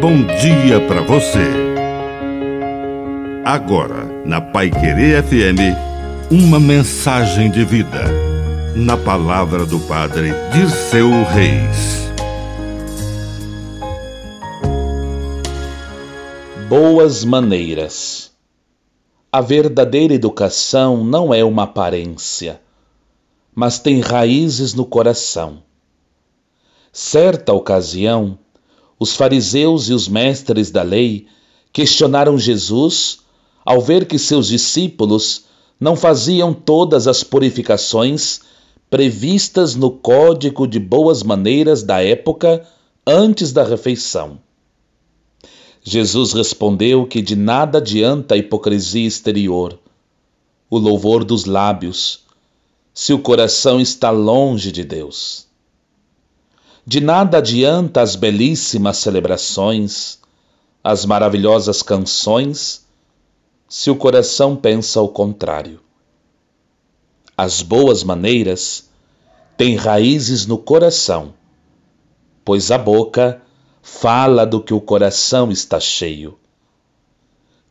bom dia para você. Agora, na Pai Querer FM, uma mensagem de vida. Na palavra do Padre Dirceu Reis. Boas maneiras. A verdadeira educação não é uma aparência, mas tem raízes no coração. Certa ocasião, os fariseus e os mestres da lei questionaram Jesus ao ver que seus discípulos não faziam todas as purificações previstas no código de boas maneiras da época antes da refeição. Jesus respondeu que de nada adianta a hipocrisia exterior, o louvor dos lábios, se o coração está longe de Deus. De nada adianta as belíssimas celebrações, as maravilhosas canções, se o coração pensa o contrário. As boas maneiras têm raízes no coração, pois a boca fala do que o coração está cheio.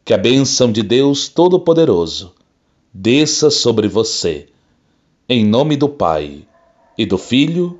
Que a bênção de Deus Todo-Poderoso desça sobre você, em nome do Pai, e do Filho,